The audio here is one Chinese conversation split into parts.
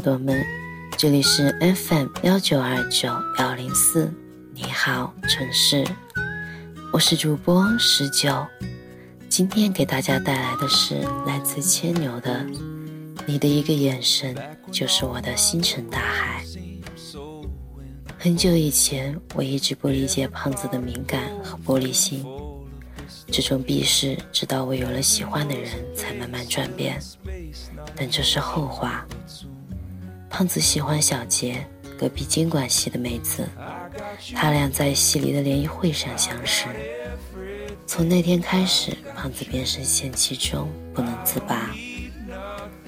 耳朵们，这里是 FM 幺九二九幺零四，你好城市，我是主播十九，今天给大家带来的是来自牵牛的《你的一个眼神就是我的星辰大海》。很久以前，我一直不理解胖子的敏感和玻璃心，这种鄙视直到我有了喜欢的人才慢慢转变，但这是后话。胖子喜欢小杰，隔壁经管系的妹子，他俩在戏里的联谊会上相识。从那天开始，胖子便深陷其中，不能自拔。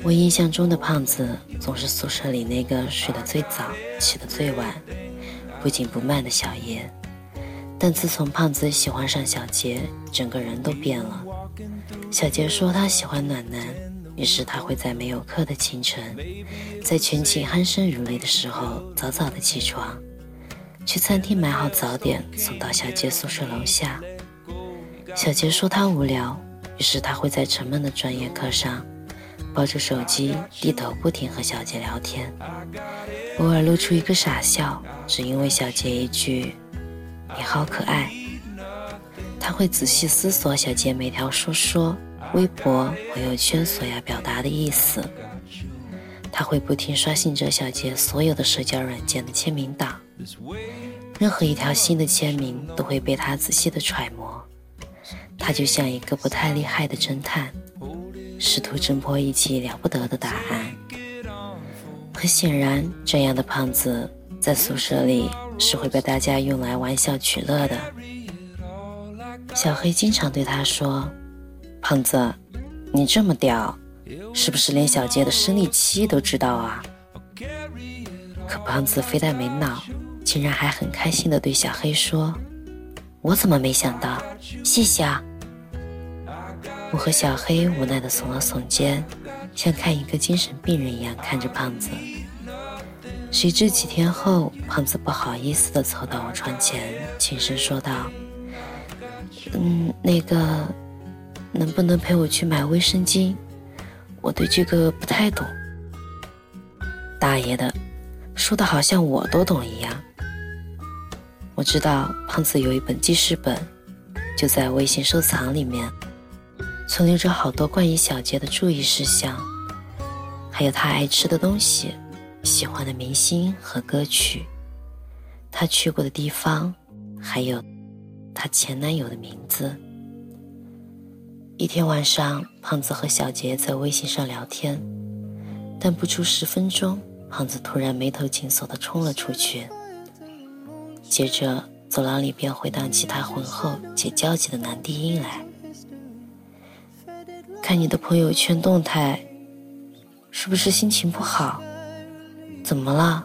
我印象中的胖子总是宿舍里那个睡得最早、起得最晚、不紧不慢的小爷。但自从胖子喜欢上小杰，整个人都变了。小杰说他喜欢暖男。于是他会在没有课的清晨，在全寝鼾声如雷的时候，早早的起床，去餐厅买好早点送到小杰宿舍楼下。小杰说他无聊，于是他会在沉闷的专业课上，抱着手机低头不停和小杰聊天，偶尔露出一个傻笑，只因为小杰一句“你好可爱”。他会仔细思索小杰每条说说。微博、朋友圈所要表达的意思，他会不停刷新着小杰所有的社交软件的签名档，任何一条新的签名都会被他仔细的揣摩。他就像一个不太厉害的侦探，试图侦破一起了不得的答案。很显然，这样的胖子在宿舍里是会被大家用来玩笑取乐的。小黑经常对他说。胖子，你这么屌，是不是连小杰的生理期都知道啊？可胖子非但没闹，竟然还很开心的对小黑说：“我怎么没想到？谢谢啊！”我和小黑无奈的耸了耸肩，像看一个精神病人一样看着胖子。谁知几天后，胖子不好意思的凑到我床前，轻声说道：“嗯，那个。”能不能陪我去买卫生巾？我对这个不太懂。大爷的，说的好像我都懂一样。我知道胖子有一本记事本，就在微信收藏里面，存留着好多关于小杰的注意事项，还有他爱吃的东西、喜欢的明星和歌曲，他去过的地方，还有他前男友的名字。一天晚上，胖子和小杰在微信上聊天，但不出十分钟，胖子突然眉头紧锁地冲了出去。接着，走廊里便回荡起他浑厚且焦急的男低音来：“看你的朋友圈动态，是不是心情不好？怎么了？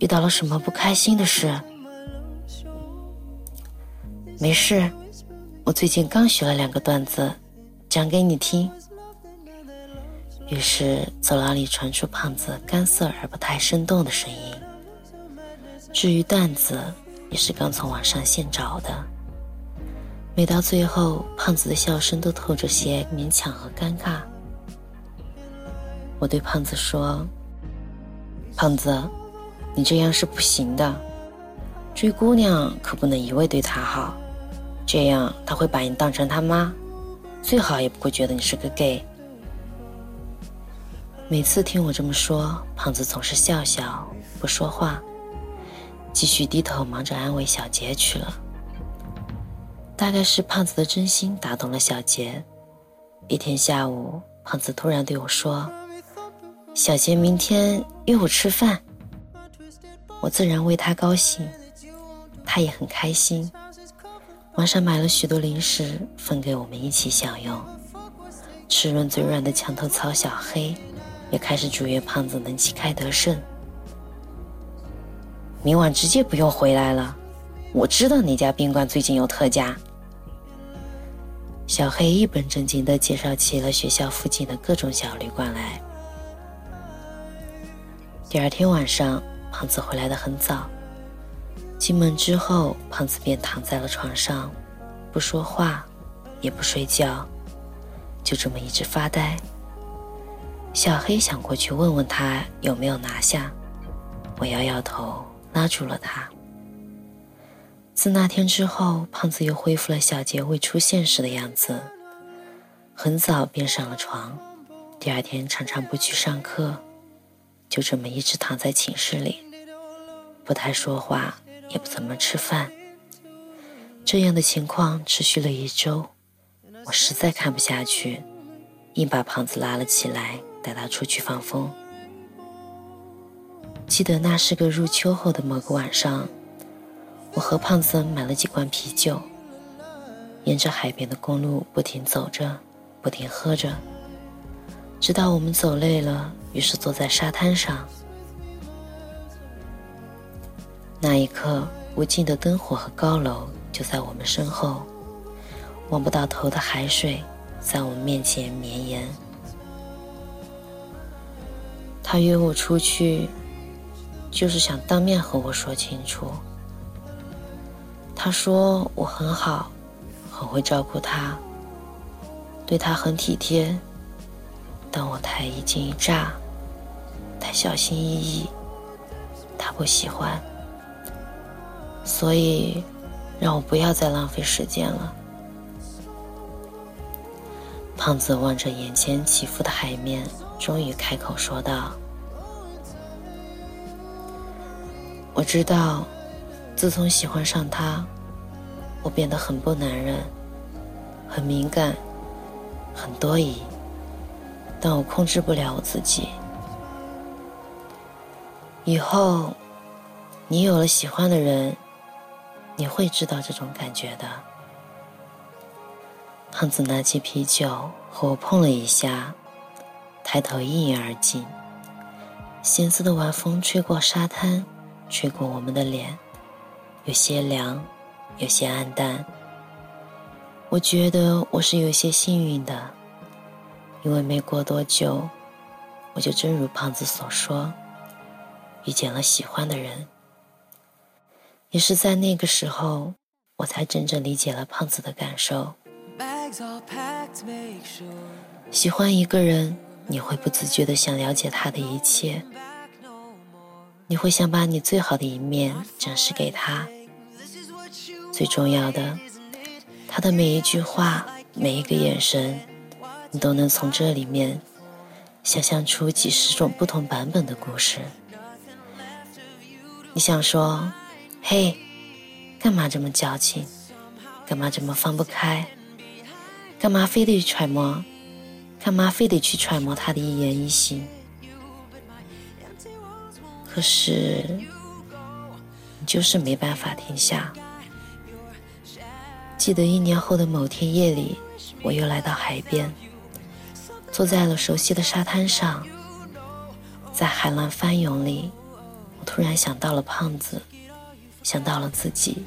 遇到了什么不开心的事？”“没事。”我最近刚学了两个段子，讲给你听。于是走廊里传出胖子干涩而不太生动的声音。至于段子，也是刚从网上现找的。每到最后，胖子的笑声都透着些勉强和尴尬。我对胖子说：“胖子，你这样是不行的，追姑娘可不能一味对她好。”这样他会把你当成他妈，最好也不会觉得你是个 gay。每次听我这么说，胖子总是笑笑不说话。继续低头忙着安慰小杰去了。大概是胖子的真心打动了小杰。一天下午，胖子突然对我说：“小杰明天约我吃饭。”我自然为他高兴，他也很开心。晚上买了许多零食分给我们一起享用。吃润嘴软的墙头草小黑，也开始祝愿胖子能旗开得胜。明晚直接不用回来了，我知道哪家宾馆最近有特价。小黑一本正经地介绍起了学校附近的各种小旅馆来。第二天晚上。胖子回来的很早，进门之后，胖子便躺在了床上，不说话，也不睡觉，就这么一直发呆。小黑想过去问问他有没有拿下，我摇摇头，拉住了他。自那天之后，胖子又恢复了小杰未出现时的样子，很早便上了床，第二天常常不去上课。就这么一直躺在寝室里，不太说话，也不怎么吃饭。这样的情况持续了一周，我实在看不下去，硬把胖子拉了起来，带他出去放风。记得那是个入秋后的某个晚上，我和胖子买了几罐啤酒，沿着海边的公路不停走着，不停喝着。直到我们走累了，于是坐在沙滩上。那一刻，无尽的灯火和高楼就在我们身后，望不到头的海水在我们面前绵延。他约我出去，就是想当面和我说清楚。他说我很好，很会照顾他，对他很体贴。但我太一惊一乍，太小心翼翼，他不喜欢，所以让我不要再浪费时间了。胖子望着眼前起伏的海面，终于开口说道：“我知道，自从喜欢上他，我变得很不男人，很敏感，很多疑。”但我控制不了我自己。以后，你有了喜欢的人，你会知道这种感觉的。胖子拿起啤酒和我碰了一下，抬头一饮而尽。咸涩的晚风吹过沙滩，吹过我们的脸，有些凉，有些暗淡。我觉得我是有些幸运的。因为没过多久，我就真如胖子所说，遇见了喜欢的人。也是在那个时候，我才真正理解了胖子的感受。喜欢一个人，你会不自觉的想了解他的一切，你会想把你最好的一面展示给他。最重要的，他的每一句话，每一个眼神。你都能从这里面想象出几十种不同版本的故事。你想说：“嘿，干嘛这么矫情？干嘛这么放不开？干嘛非得揣摩？干嘛非得去揣摩他的一言一行？”可是，你就是没办法停下。记得一年后的某天夜里，我又来到海边。坐在了熟悉的沙滩上，在海浪翻涌里，我突然想到了胖子，想到了自己，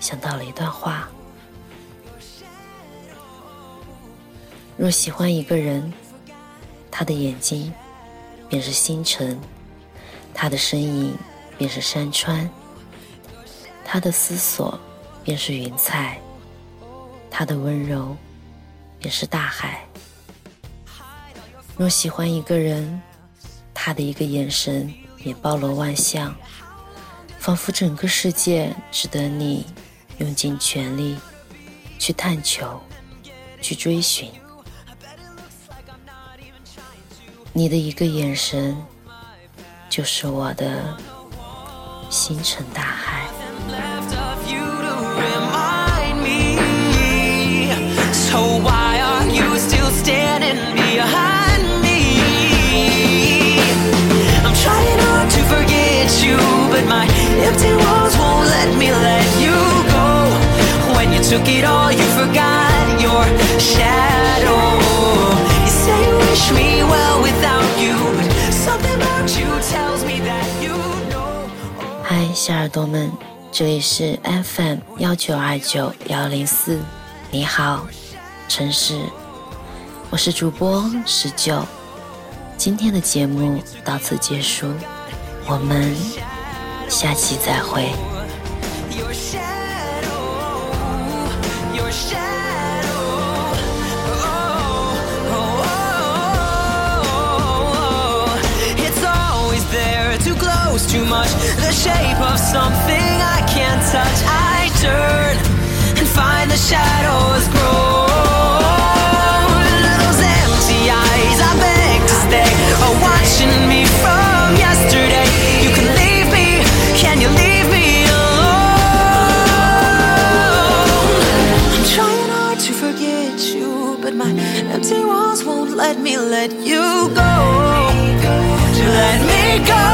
想到了一段话：若喜欢一个人，他的眼睛便是星辰，他的身影便是山川，他的思索便是云彩，他的温柔便是大海。若喜欢一个人，他的一个眼神也包罗万象，仿佛整个世界，值得你用尽全力去探求、去追寻。你的一个眼神，就是我的星辰大海。Let you go. When you took it all, you forgot your shadow. You say you wish me well without you, but something about you tells me that you know. 嗨，小耳朵们，这里是 FM 幺九二九幺零四，你好，城市，我是主播十九。今天的节目到此结束，我们下期再会。Much. The shape of something I can't touch. I turn and find the shadows grow. Those empty eyes, I beg to stay, are watching me from yesterday. You can leave me, can you leave me alone? I'm trying hard to forget you, but my empty walls won't let me let you go. Let me go.